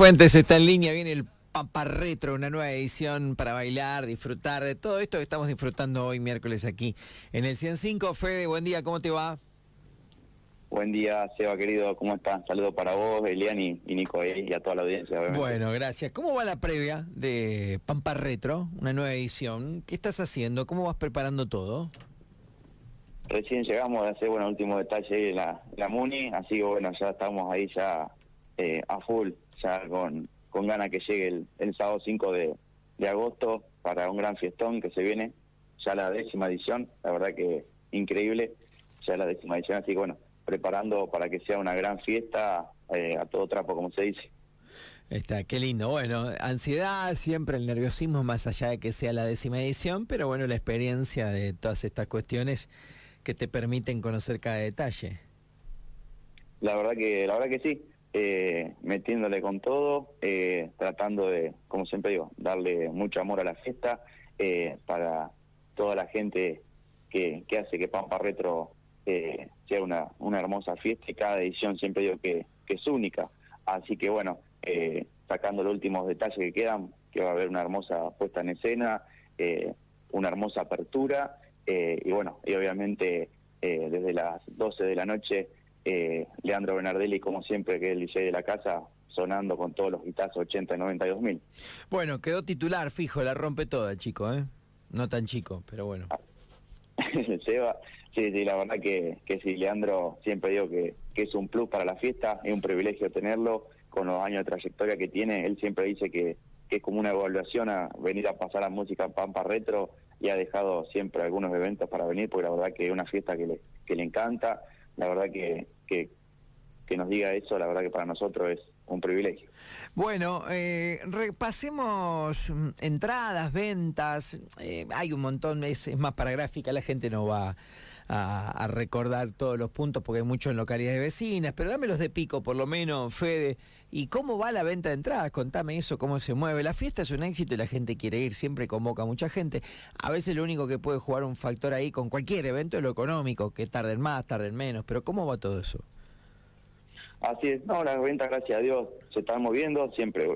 Fuentes está en línea, viene el Pampa Retro, una nueva edición para bailar, disfrutar de todo esto que estamos disfrutando hoy miércoles aquí en el 105. Fede, buen día, ¿cómo te va? Buen día, Seba querido, ¿cómo estás? Saludos para vos, Elian y, Nico y a toda la audiencia. Bueno, gracias. ¿Cómo va la previa de Pampa Retro, una nueva edición? ¿Qué estás haciendo? ¿Cómo vas preparando todo? Recién llegamos a hacer, bueno, último detalle la, la Muni, así que bueno, ya estamos ahí ya eh, a full, ya con, con ganas que llegue el, sábado 5 de, agosto para un gran fiestón que se viene, ya la décima edición, la verdad que increíble, ya la décima edición, así que bueno, preparando para que sea una gran fiesta eh, a todo trapo, como se dice. Está, qué lindo. Bueno, ansiedad, siempre el nerviosismo, más allá de que sea la décima edición, pero bueno, la experiencia de todas estas cuestiones que te permiten conocer cada detalle. La verdad que, la verdad que sí eh, metiéndole con todo, eh, tratando de, como siempre digo, darle mucho amor a la fiesta eh, para toda la gente que, que hace que Pampa Retro eh, sea una, una hermosa fiesta y cada edición siempre digo que, que es única. Así que bueno, eh, sacando los últimos detalles que quedan, que va a haber una hermosa puesta en escena, eh, una hermosa apertura y bueno, y obviamente desde las 12 de la noche eh, Leandro Bernardelli, como siempre, que es el DJ de la casa, sonando con todos los guitazos 80 y 92 mil. Bueno, quedó titular, fijo, la rompe toda, chico, ¿eh? No tan chico, pero bueno. Seba, sí, sí, la verdad que, que sí, Leandro, siempre digo que, que es un plus para la fiesta, es un privilegio tenerlo, con los años de trayectoria que tiene, él siempre dice que, que es como una evaluación a venir a pasar la música en Pampa Retro y ha dejado siempre algunos eventos para venir, porque la verdad que es una fiesta que le, que le encanta la verdad que, que, nos diga eso, la verdad que para nosotros es un privilegio. Bueno, eh, repasemos mm, entradas, ventas, eh, hay un montón, es, es, más para gráfica, la gente no va a, recordar todos los puntos porque hay muchos en localidades vecinas, pero dámelos de pico por lo menos, Fede. ¿Y cómo va la venta de entradas? Contame eso, cómo se mueve. La fiesta es un éxito y la gente quiere ir, siempre convoca a mucha gente. A veces lo único que puede jugar un factor ahí con cualquier evento es lo económico, que tarden más, tarden menos, pero ¿cómo va todo eso? Así es, no, la venta, gracias a Dios, se está moviendo, siempre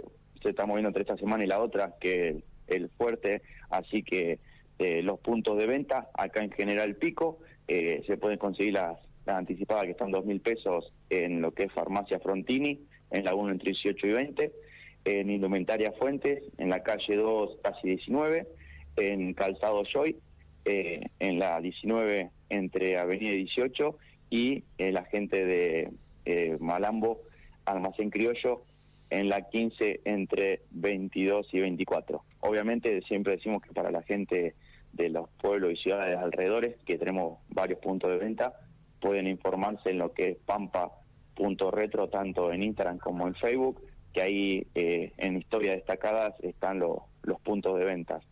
se está moviendo entre esta semana y la otra, que el, el fuerte, así que eh, los puntos de venta, acá en General Pico, eh, se pueden conseguir las, anticipadas que están dos mil pesos en lo que es Farmacia Frontini, en la 1 entre 18 y 20, en Indumentaria Fuentes, en la calle 2 casi 19, en Calzado Joy, eh, en la 19 entre Avenida 18 y la gente de Malambo, Almacén Criollo, en la 15 entre 22 y 24. Obviamente siempre decimos que para la gente de los pueblos y ciudades alrededores, que tenemos varios puntos de venta, pueden informarse en lo que es pampa.retro, tanto en Instagram como en Facebook, que ahí eh, en historias destacadas están los puntos de ventas.